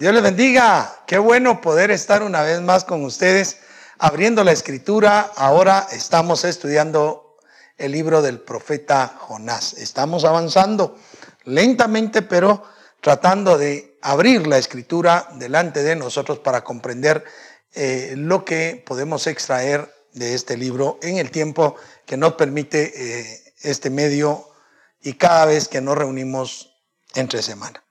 Dios les bendiga. Qué bueno poder estar una vez más con ustedes abriendo la escritura. Ahora estamos estudiando el libro del profeta Jonás. Estamos avanzando lentamente, pero tratando de abrir la escritura delante de nosotros para comprender eh, lo que podemos extraer de este libro en el tiempo que nos permite eh, este medio y cada vez que nos reunimos entre semana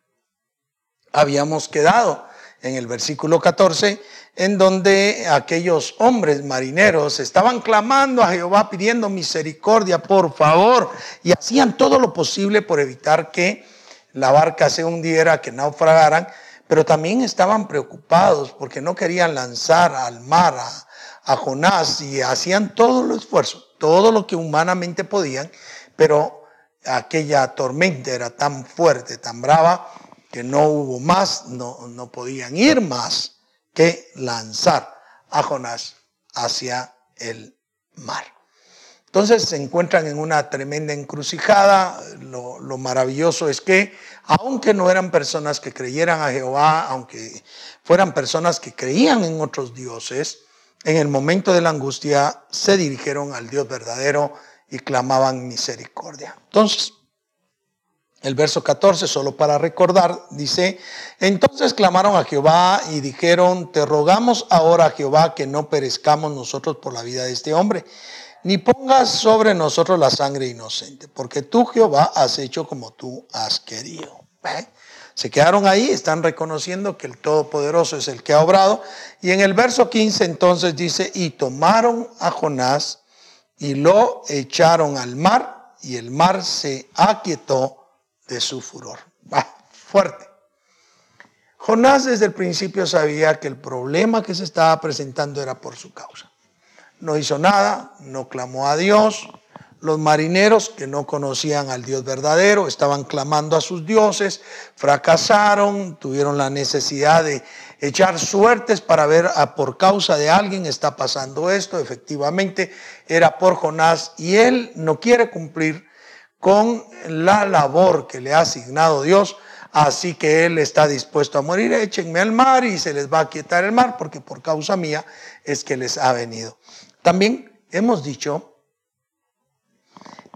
habíamos quedado en el versículo 14, en donde aquellos hombres marineros estaban clamando a Jehová pidiendo misericordia, por favor, y hacían todo lo posible por evitar que la barca se hundiera, que naufragaran, pero también estaban preocupados porque no querían lanzar al mar a, Jonás y hacían todo el esfuerzo, todo lo que humanamente podían, pero aquella tormenta era tan fuerte, tan brava, que no hubo más, no, no podían ir más que lanzar a Jonás hacia el mar. Entonces se encuentran en una tremenda encrucijada. Lo, lo, maravilloso es que, aunque no eran personas que creyeran a Jehová, aunque fueran personas que creían en otros dioses, en el momento de la angustia se dirigieron al Dios verdadero y clamaban misericordia. Entonces, el verso 14, solo para recordar, dice, entonces clamaron a Jehová y dijeron, te rogamos ahora, Jehová, que no perezcamos nosotros por la vida de este hombre, ni pongas sobre nosotros la sangre inocente, porque tú, Jehová, has hecho como tú has querido. ¿Eh? Se quedaron ahí, están reconociendo que el Todopoderoso es el que ha obrado. Y en el verso 15 entonces dice, y tomaron a Jonás y lo echaron al mar, y el mar se aquietó de su furor. Va, fuerte. Jonás desde el principio sabía que el problema que se estaba presentando era por su causa. No hizo nada, no clamó a Dios. Los marineros que no conocían al Dios verdadero estaban clamando a sus dioses, fracasaron, tuvieron la necesidad de echar suertes para ver a por causa de alguien está pasando esto. Efectivamente, era por Jonás y él no quiere cumplir con la labor que le ha asignado Dios. Así que Él está dispuesto a morir. Échenme al mar y se les va a quietar el mar porque por causa mía es que les ha venido. También hemos dicho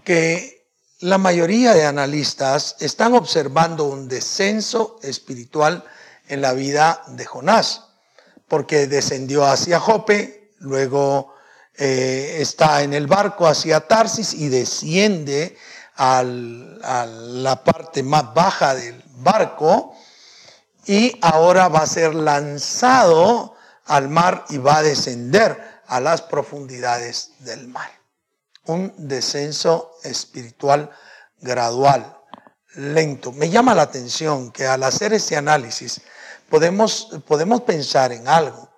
que la mayoría de analistas están observando un descenso espiritual en la vida de Jonás, porque descendió hacia Jope, luego eh, está en el barco hacia Tarsis y desciende a la parte más baja del barco y ahora va a ser lanzado al mar y va a descender a las profundidades del mar. Un descenso espiritual gradual, lento. Me llama la atención que al hacer este análisis podemos, podemos pensar en algo.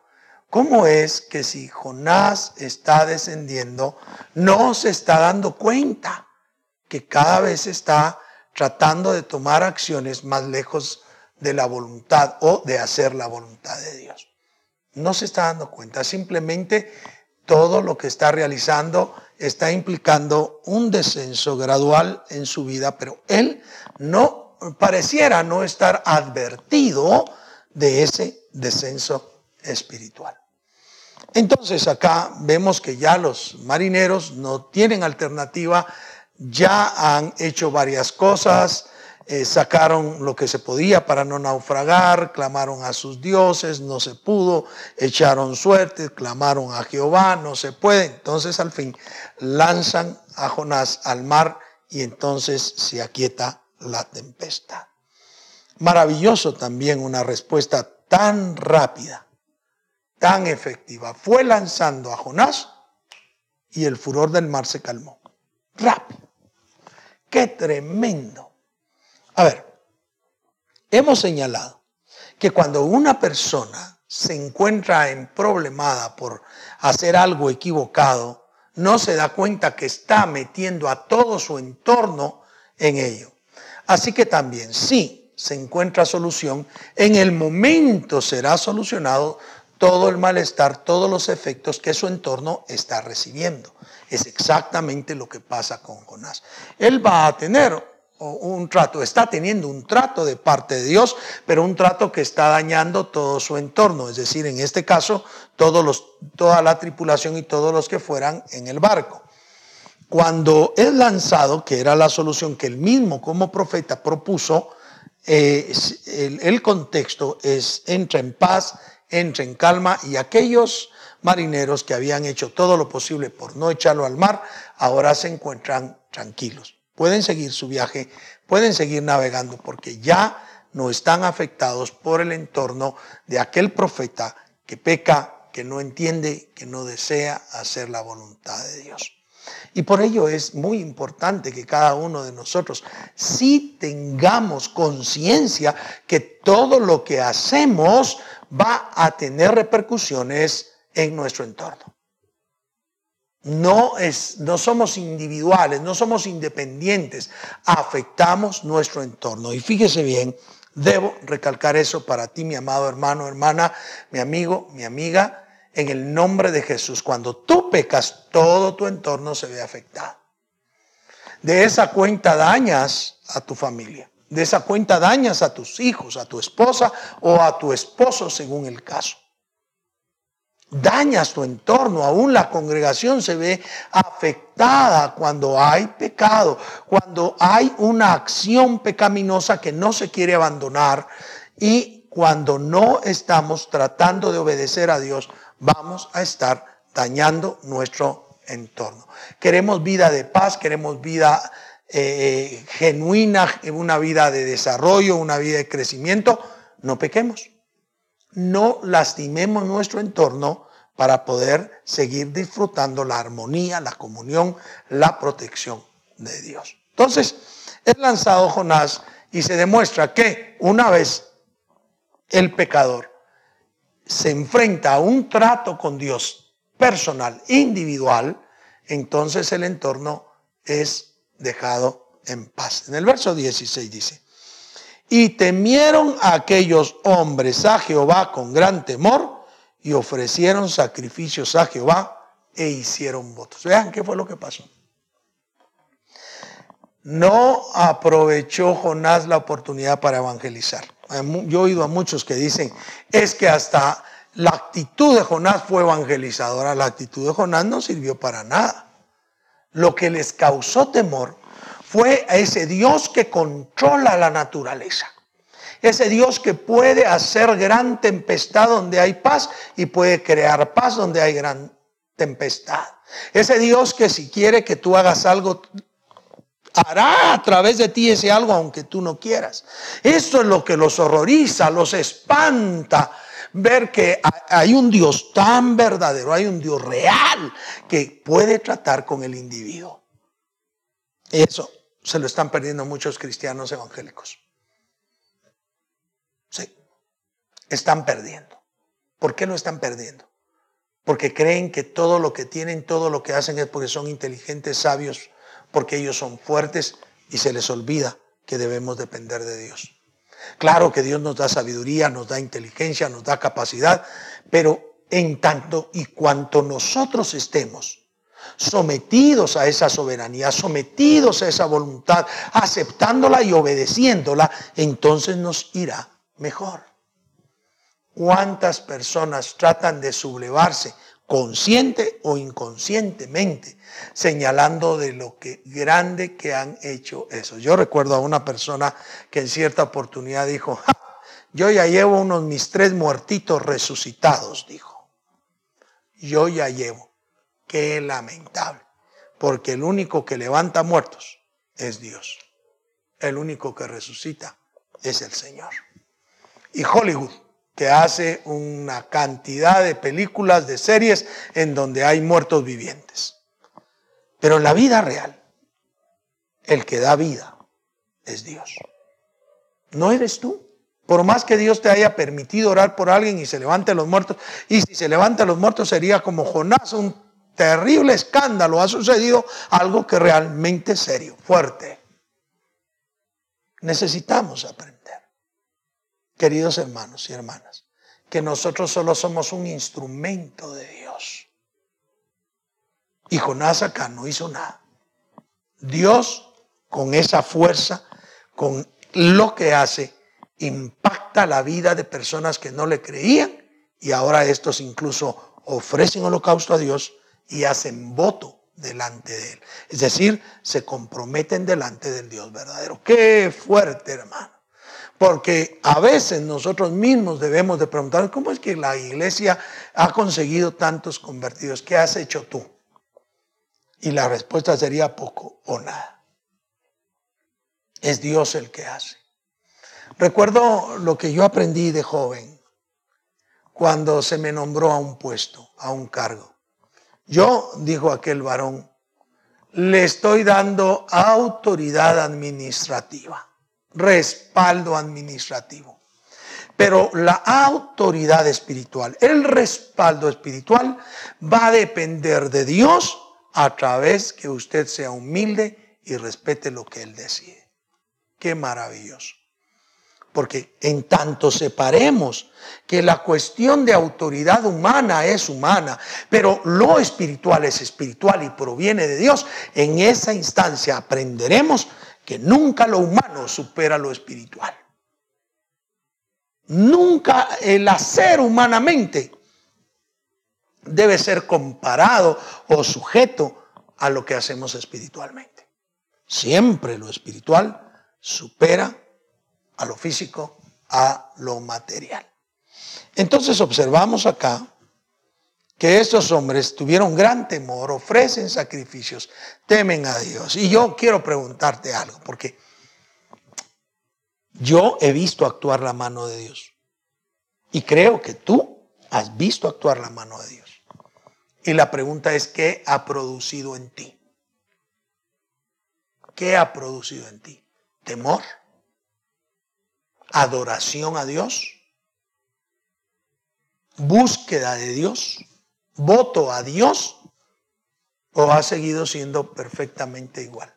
¿Cómo es que si Jonás está descendiendo, no se está dando cuenta? Que cada vez está tratando de tomar acciones más lejos de la voluntad o de hacer la voluntad de Dios. No se está dando cuenta, simplemente todo lo que está realizando está implicando un descenso gradual en su vida, pero él no pareciera no estar advertido de ese descenso espiritual. Entonces acá vemos que ya los marineros no tienen alternativa ya han hecho varias cosas, eh, sacaron lo que se podía para no naufragar, clamaron a sus dioses, no se pudo, echaron suerte, clamaron a Jehová, no se puede. Entonces al fin lanzan a Jonás al mar y entonces se aquieta la tempestad. Maravilloso también una respuesta tan rápida, tan efectiva. Fue lanzando a Jonás y el furor del mar se calmó. Qué tremendo. A ver, hemos señalado que cuando una persona se encuentra en problemada por hacer algo equivocado, no se da cuenta que está metiendo a todo su entorno en ello. Así que también, si se encuentra solución, en el momento será solucionado todo el malestar, todos los efectos que su entorno está recibiendo. Es exactamente lo que pasa con Jonás. Él va a tener un trato, está teniendo un trato de parte de Dios, pero un trato que está dañando todo su entorno, es decir, en este caso, toda la tripulación y todos los que fueran en el barco. Cuando es lanzado, que era la solución que él mismo como profeta propuso, el, el contexto es entra en paz, entra en calma y aquellos marineros que habían hecho todo lo posible por no echarlo al mar, ahora se encuentran tranquilos pueden seguir su viaje, pueden seguir navegando porque ya no están afectados por el entorno de aquel profeta que peca, que no entiende, que no desea hacer la voluntad de Dios. Y por ello es muy importante que cada uno de nosotros sí tengamos conciencia que todo lo que hacemos va a tener repercusiones en nuestro entorno no, es, no somos individuales, no somos independientes, afectamos nuestro entorno. Y fíjese bien, debo recalcar eso para ti, mi amado hermano, hermana, mi amigo, mi amiga, en el nombre de Jesús. Cuando tú pecas, todo tu entorno se ve afectado. De esa cuenta dañas a tu familia. De esa cuenta dañas a tus hijos, a tu esposa o a tu esposo, según el caso dañas tu entorno, aún la congregación se ve afectada cuando hay pecado, cuando hay una acción pecaminosa que no se quiere abandonar y cuando no estamos tratando de obedecer a Dios, vamos a estar dañando nuestro entorno. Queremos vida de paz, queremos vida eh, genuina, una vida de desarrollo, una vida de crecimiento, no pequemos no lastimemos nuestro entorno para poder seguir disfrutando la armonía, la comunión, la protección de Dios. Entonces, es lanzado Jonás y se demuestra que una vez el pecador se enfrenta a un trato con Dios personal, individual, entonces el entorno es dejado en paz. En el verso 16 dice, y temieron a aquellos hombres a Jehová con gran temor y ofrecieron sacrificios a Jehová e hicieron votos. Vean qué fue lo que pasó. No aprovechó Jonás la oportunidad para evangelizar. Yo he oído a muchos que dicen, es que hasta la actitud de Jonás fue evangelizadora. La actitud de Jonás no sirvió para nada. Lo que les causó temor fue ese Dios que controla la naturaleza. Ese Dios que puede hacer gran tempestad donde hay paz y puede crear paz donde hay gran tempestad. Ese Dios que si quiere que tú hagas algo, hará a través de ti ese algo aunque tú no quieras. Esto es lo que los horroriza, los espanta. Ver que hay un Dios tan verdadero, hay un Dios real que puede tratar con el individuo. Eso se lo están perdiendo muchos cristianos evangélicos. Sí, están perdiendo. ¿Por qué lo están perdiendo? Porque creen que todo lo que tienen, todo lo que hacen es porque son inteligentes, sabios, porque ellos son fuertes y se les olvida que debemos depender de Dios. Claro que Dios nos da sabiduría, nos da inteligencia, nos da capacidad, pero en tanto y cuanto nosotros estemos sometidos a esa soberanía, sometidos a esa voluntad, aceptándola y obedeciéndola, entonces nos irá mejor. ¿Cuántas personas tratan de sublevarse consciente o inconscientemente, señalando de lo que grande que han hecho eso? Yo recuerdo a una persona que en cierta oportunidad dijo, yo ya llevo unos mis tres muertitos resucitados, dijo. Yo ya llevo. Qué lamentable. Porque el único que levanta muertos es Dios. El único que resucita es el Señor. Y Hollywood, que hace una cantidad de películas, de series en donde hay muertos vivientes. Pero en la vida real, el que da vida es Dios. No eres tú. Por más que Dios te haya permitido orar por alguien y se levante los muertos, y si se levanta los muertos sería como Jonás, un terrible escándalo, ha sucedido algo que realmente es serio, fuerte. Necesitamos aprender, queridos hermanos y hermanas, que nosotros solo somos un instrumento de Dios. Y Jonás acá no hizo nada. Dios, con esa fuerza, con lo que hace, impacta la vida de personas que no le creían y ahora estos incluso ofrecen holocausto a Dios y hacen voto delante de Él. Es decir, se comprometen delante del Dios verdadero. Qué fuerte, hermano. Porque a veces nosotros mismos debemos de preguntar, ¿cómo es que la iglesia ha conseguido tantos convertidos? ¿Qué has hecho tú? Y la respuesta sería poco o nada. Es Dios el que hace. Recuerdo lo que yo aprendí de joven cuando se me nombró a un puesto, a un cargo. Yo, dijo aquel varón, le estoy dando autoridad administrativa, respaldo administrativo. Pero la autoridad espiritual, el respaldo espiritual va a depender de Dios a través que usted sea humilde y respete lo que Él decide. Qué maravilloso. Porque en tanto separemos que la cuestión de autoridad humana es humana, pero lo espiritual es espiritual y proviene de Dios, en esa instancia aprenderemos que nunca lo humano supera lo espiritual. Nunca el hacer humanamente debe ser comparado o sujeto a lo que hacemos espiritualmente. Siempre lo espiritual supera a lo físico, a lo material. Entonces observamos acá que estos hombres tuvieron gran temor, ofrecen sacrificios, temen a Dios. Y yo quiero preguntarte algo, porque yo he visto actuar la mano de Dios. Y creo que tú has visto actuar la mano de Dios. Y la pregunta es, ¿qué ha producido en ti? ¿Qué ha producido en ti? ¿Temor? Adoración a Dios, búsqueda de Dios, voto a Dios, o ha seguido siendo perfectamente igual.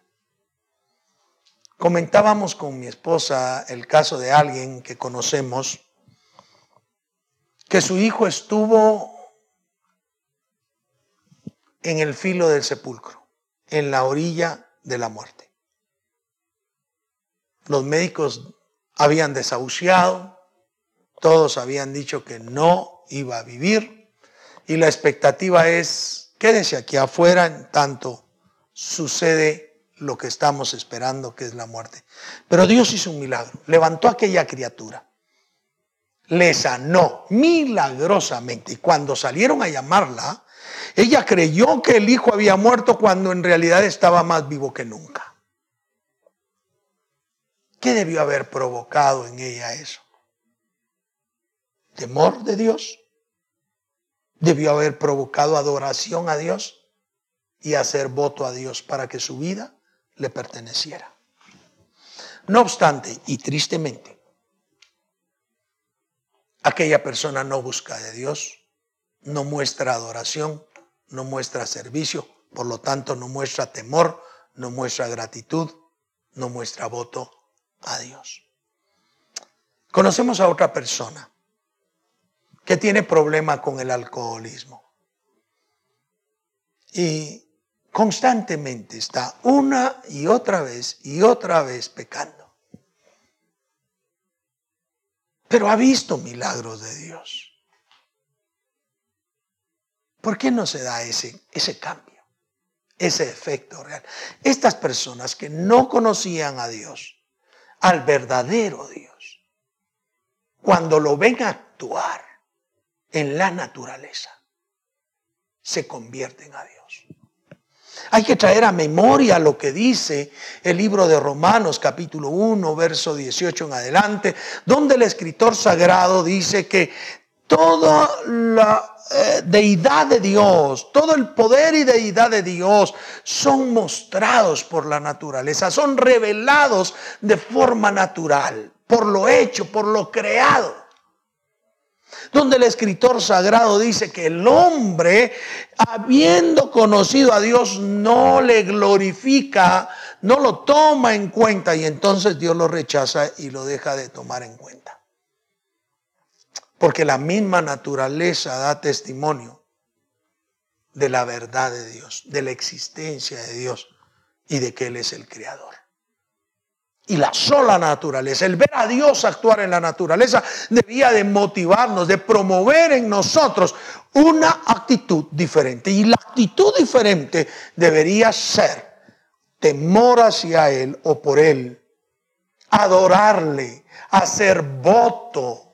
Comentábamos con mi esposa el caso de alguien que conocemos, que su hijo estuvo en el filo del sepulcro, en la orilla de la muerte. Los médicos habían desahuciado, todos habían dicho que no iba a vivir y la expectativa es, quédese aquí afuera en tanto sucede lo que estamos esperando, que es la muerte. Pero Dios hizo un milagro, levantó a aquella criatura, le sanó milagrosamente y cuando salieron a llamarla, ella creyó que el hijo había muerto cuando en realidad estaba más vivo que nunca. ¿Qué debió haber provocado en ella eso? ¿Temor de Dios? Debió haber provocado adoración a Dios y hacer voto a Dios para que su vida le perteneciera. No obstante, y tristemente, aquella persona no busca de Dios, no muestra adoración, no muestra servicio, por lo tanto no muestra temor, no muestra gratitud, no muestra voto a Dios. Conocemos a otra persona que tiene problema con el alcoholismo y constantemente está una y otra vez y otra vez pecando. Pero ha visto milagros de Dios. ¿Por qué no se da ese, ese cambio, ese efecto real? Estas personas que no conocían a Dios, al verdadero Dios. Cuando lo ven actuar en la naturaleza, se convierten a Dios. Hay que traer a memoria lo que dice el libro de Romanos capítulo 1, verso 18 en adelante, donde el escritor sagrado dice que toda la eh, deidad de Dios, todo el poder y deidad de Dios son mostrados por la naturaleza, son revelados de forma natural, por lo hecho, por lo creado. Donde el escritor sagrado dice que el hombre, habiendo conocido a Dios, no le glorifica, no lo toma en cuenta y entonces Dios lo rechaza y lo deja de tomar en cuenta. Porque la misma naturaleza da testimonio de la verdad de Dios, de la existencia de Dios y de que Él es el creador. y la sola naturaleza. El ver a Dios actuar en la naturaleza debía de motivarnos, de promover en nosotros una actitud diferente. Y la actitud diferente debería ser temor hacia Él o por Él, adorarle, hacer voto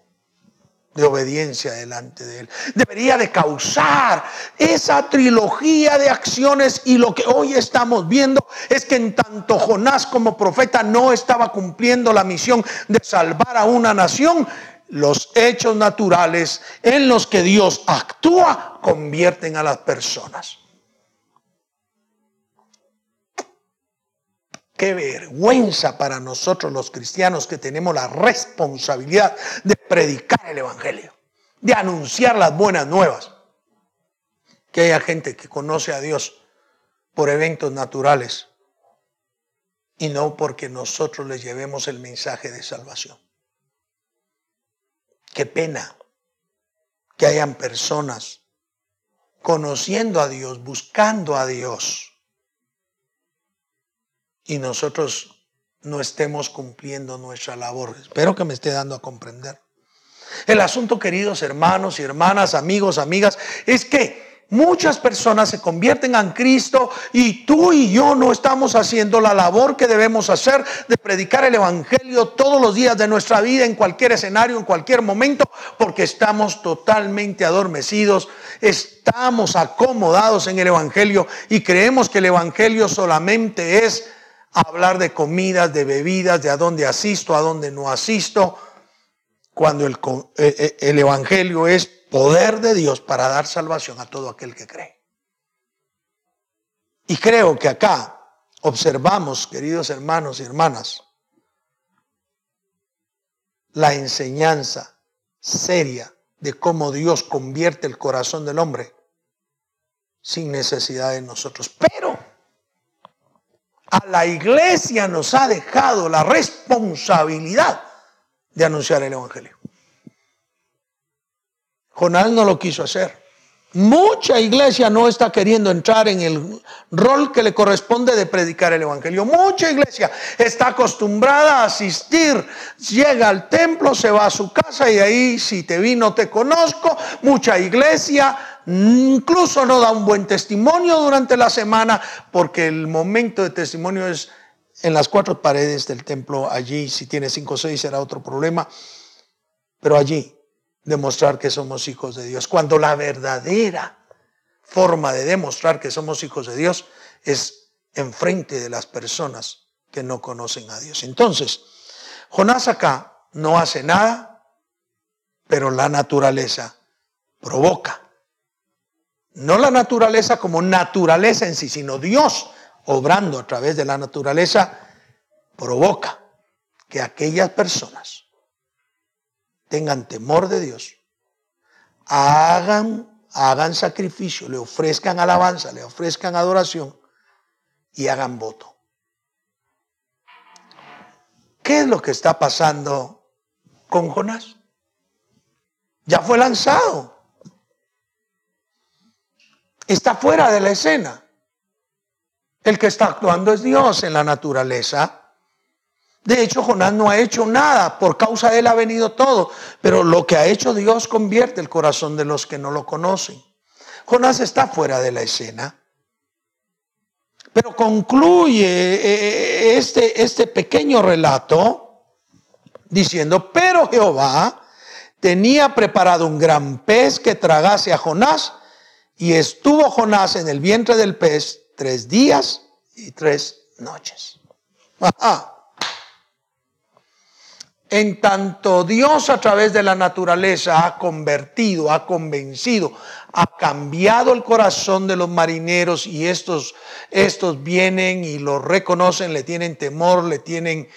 de obediencia delante de Él. Debería de causar esa trilogía de acciones y lo que hoy estamos viendo es que en tanto Jonás como profeta no estaba cumpliendo la misión de salvar a una nación, los hechos naturales en los que Dios actúa convierten a las personas. Qué vergüenza para nosotros los cristianos que tenemos la responsabilidad de predicar el Evangelio, de anunciar las buenas nuevas. Que haya gente que conoce a Dios por eventos naturales y no porque nosotros les llevemos el mensaje de salvación. Qué pena que hayan personas conociendo a Dios, buscando a Dios y nosotros no estemos cumpliendo nuestra labor. Espero que me esté dando a comprender. El asunto, queridos hermanos y hermanas, amigos, amigas, es que muchas personas se convierten en Cristo y tú y yo no estamos haciendo la labor que debemos hacer de predicar el Evangelio todos los días de nuestra vida, en cualquier escenario, en cualquier momento, porque estamos totalmente adormecidos, estamos acomodados en el Evangelio y creemos que el Evangelio solamente es hablar de comidas, de bebidas, de a dónde asisto, a dónde no asisto, cuando el, eh, eh, el, Evangelio es poder de Dios para dar salvación a todo aquel que cree. Y creo que acá observamos, queridos hermanos y hermanas, la enseñanza seria de cómo Dios convierte el corazón del hombre sin necesidad de nosotros. Pero a la iglesia nos ha dejado la responsabilidad de anunciar el Evangelio. Jonás no lo quiso hacer. Mucha iglesia no está queriendo entrar en el rol que le corresponde de predicar el Evangelio. Mucha iglesia está acostumbrada a asistir, llega al templo, se va a su casa y ahí si te vi no te conozco. Mucha iglesia incluso no da un buen testimonio durante la semana porque el momento de testimonio es en las cuatro paredes del templo. Allí si tiene cinco o seis será otro problema. Pero allí demostrar que somos hijos de Dios. Cuando la verdadera forma de demostrar que somos hijos de Dios es enfrente de las personas que no conocen a Dios. Entonces, Jonás acá no hace nada, pero la naturaleza provoca. No la naturaleza como naturaleza en sí, sino Dios obrando a través de la naturaleza provoca que aquellas personas tengan temor de Dios, hagan, sacrificio, le ofrezcan alabanza, le ofrezcan adoración y hagan voto. ¿Qué es lo que está pasando con Jonás? Ya fue lanzado. Está fuera de la escena. El que está actuando es Dios en la naturaleza. De hecho, Jonás no ha hecho nada, por causa de él ha venido todo, pero lo que ha hecho Dios convierte el corazón de los que no lo conocen. Jonás está fuera de la escena, pero concluye eh, eh, este, este pequeño relato diciendo, pero Jehová tenía preparado un gran pez que tragase a Jonás y estuvo Jonás en el vientre del pez tres días y tres noches. Ajá. En tanto Dios a través de la naturaleza ha convertido, ha convencido, ha cambiado el corazón de los marineros y estos, estos vienen y lo reconocen, le tienen temor, le tienen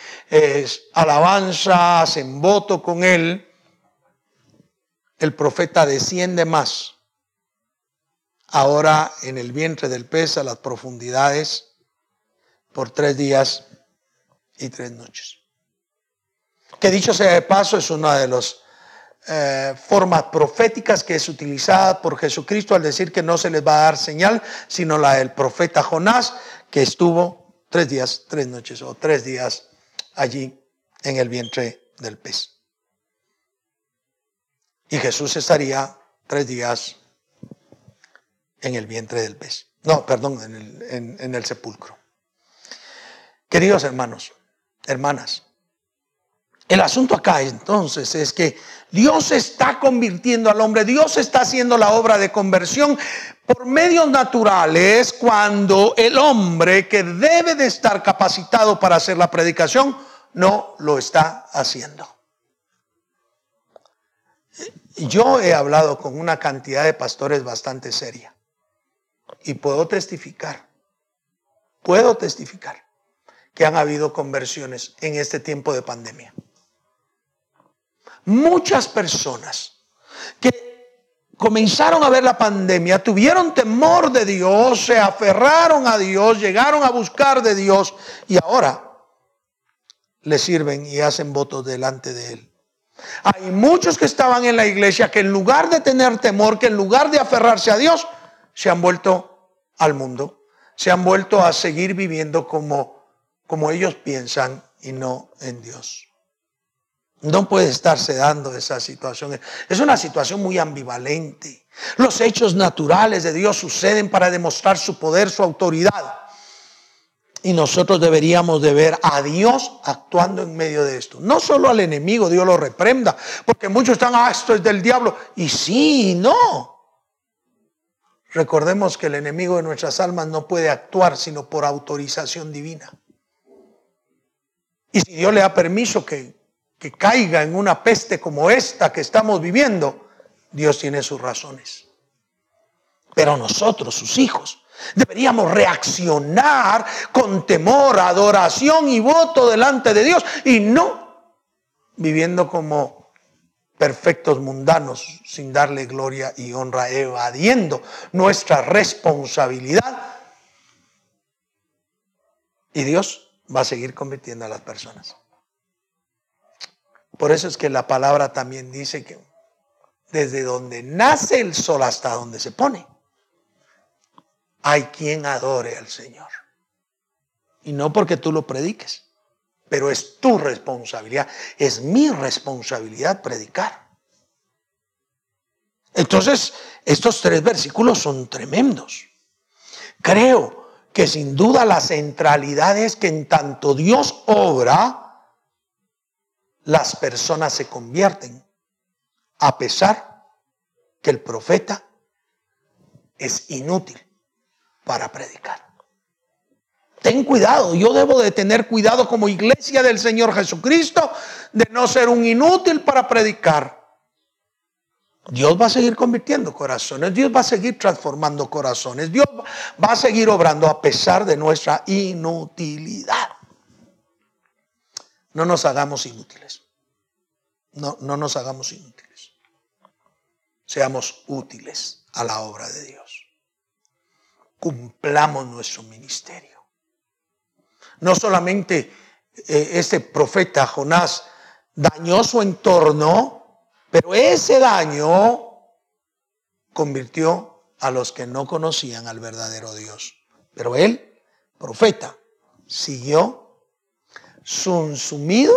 alabanza, hacen voto con él. El profeta desciende más. Ahora en el vientre del pez a las profundidades por tres días y tres noches que dicho sea de paso es una de las eh, formas proféticas que es utilizada por Jesucristo al decir que no se les va a dar señal, sino la del profeta Jonás, que estuvo tres días, tres noches o tres días allí en el vientre del pez. Y Jesús estaría tres días en el vientre del pez. No, perdón, en el, en el sepulcro. Queridos hermanos, hermanas, el asunto acá entonces es que Dios está convirtiendo al hombre, Dios está haciendo la obra de conversión por medios naturales cuando el hombre que debe de estar capacitado para hacer la predicación no lo está haciendo. Yo he hablado con una cantidad de pastores bastante seria y puedo testificar, puedo testificar que han habido conversiones en este tiempo de pandemia muchas personas que comenzaron a ver la pandemia, tuvieron temor de Dios, se aferraron a Dios, llegaron a buscar de Dios y ahora le sirven y hacen votos delante de Él. Hay muchos que estaban en la iglesia que en lugar de tener temor, que en lugar de aferrarse a Dios, se han vuelto al mundo, se han vuelto a seguir viviendo como, como ellos piensan y no en Dios. No puede estarse dando esa situación. Es una situación muy ambivalente. Los hechos naturales de Dios suceden para demostrar su poder, su autoridad. Y nosotros deberíamos de ver a Dios actuando en medio de esto. No solo al enemigo, Dios lo reprenda, porque muchos están, ah, esto es del diablo. Y sí, no. Recordemos que el enemigo de nuestras almas no puede actuar sino por autorización divina. Y si Dios le da permiso que que caiga en una peste como esta que estamos viviendo, Dios tiene sus razones. Pero nosotros, sus hijos, deberíamos reaccionar con temor, adoración y voto delante de Dios y no viviendo como perfectos mundanos sin darle gloria y honra, evadiendo nuestra responsabilidad. Y Dios va a seguir convirtiendo a las personas. Por eso es que la palabra también dice que desde donde nace el sol hasta donde se pone, hay quien adore al Señor. Y no porque tú lo prediques, pero es tu responsabilidad, es mi responsabilidad predicar. Entonces, estos tres versículos son tremendos. Creo que sin duda la centralidad es que en tanto Dios obra, las personas se convierten, a pesar que el profeta es inútil para predicar. Ten cuidado, yo debo de tener cuidado como iglesia del Señor Jesucristo de no ser un inútil para predicar. Dios va a seguir convirtiendo corazones, Dios va a seguir transformando corazones, Dios va a seguir obrando a pesar de nuestra inutilidad. No nos hagamos inútiles. No, no nos hagamos inútiles. Seamos útiles a la obra de Dios. Cumplamos nuestro ministerio. No solamente eh, este profeta Jonás dañó su entorno, pero ese daño convirtió a los que no conocían al verdadero Dios. Pero él, profeta, siguió sumido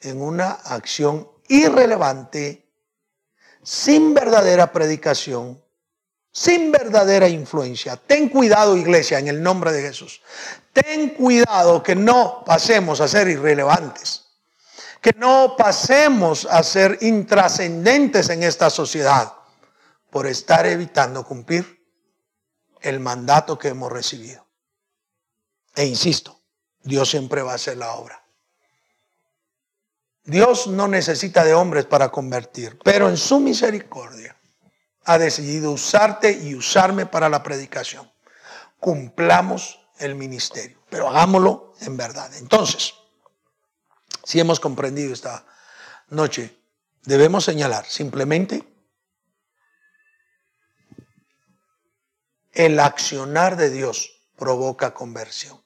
en una acción irrelevante, sin verdadera predicación, sin verdadera influencia. Ten cuidado, iglesia, en el nombre de Jesús. Ten cuidado que no pasemos a ser irrelevantes, que no pasemos a ser intrascendentes en esta sociedad por estar evitando cumplir el mandato que hemos recibido. E insisto, Dios siempre va a hacer la obra. Dios no necesita de hombres para convertir, pero en su misericordia ha decidido usarte y usarme para la predicación. Cumplamos el ministerio, pero hagámoslo en verdad. Entonces, si hemos comprendido esta noche, debemos señalar simplemente el accionar de Dios provoca conversión,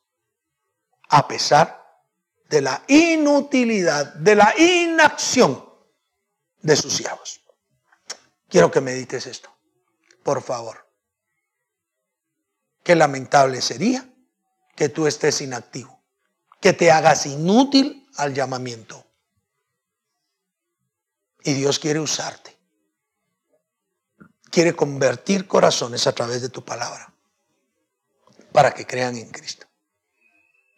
a pesar de la inutilidad, de la inacción de sus siervos. Quiero que medites esto, por favor. Qué lamentable sería que tú estés inactivo, que te hagas inútil al llamamiento. Y Dios quiere usarte. Quiere convertir corazones a través de tu palabra para que crean en Cristo.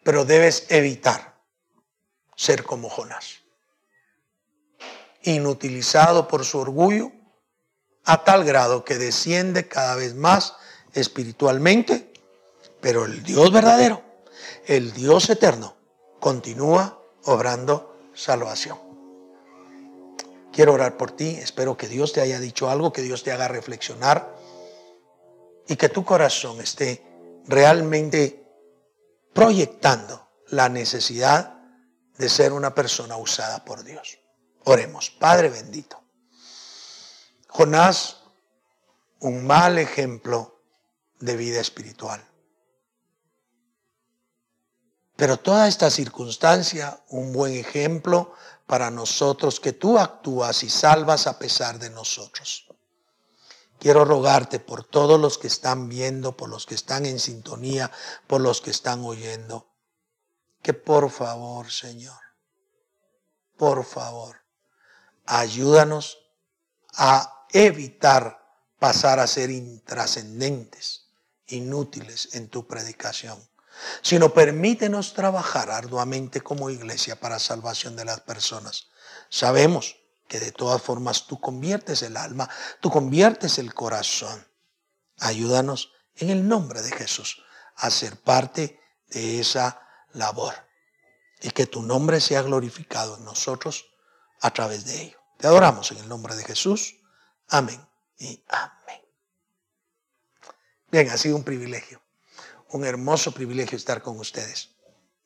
Pero debes evitar ser como Jonás, inutilizado por su orgullo a tal grado que desciende cada vez más espiritualmente, pero el Dios verdadero, el Dios eterno, continúa obrando salvación. Quiero orar por ti, espero que Dios te haya dicho algo, que Dios te haga reflexionar y que tu corazón esté realmente proyectando la necesidad de ser una persona usada por Dios. Oremos, Padre bendito. Jonás, un mal ejemplo de vida espiritual. Pero toda esta circunstancia, un buen ejemplo para nosotros que tú actúas y salvas a pesar de nosotros. Quiero rogarte por todos los que están viendo, por los que están en sintonía, por los que están oyendo, que por favor, Señor, por favor, ayúdanos a evitar pasar a ser intrascendentes, inútiles en tu predicación, sino permítenos trabajar arduamente como iglesia para salvación de las personas. Sabemos que de todas formas tú conviertes el alma, tú conviertes el corazón. Ayúdanos en el nombre de Jesús a ser parte de esa labor y que tu nombre sea glorificado en nosotros a través de ello. Te adoramos en el nombre de Jesús. Amén y amén. Bien, ha sido un privilegio, un hermoso privilegio estar con ustedes.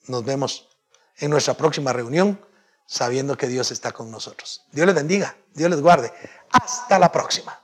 Nos vemos en nuestra próxima reunión sabiendo que Dios está con nosotros. Dios les bendiga, Dios les guarde. Hasta la próxima.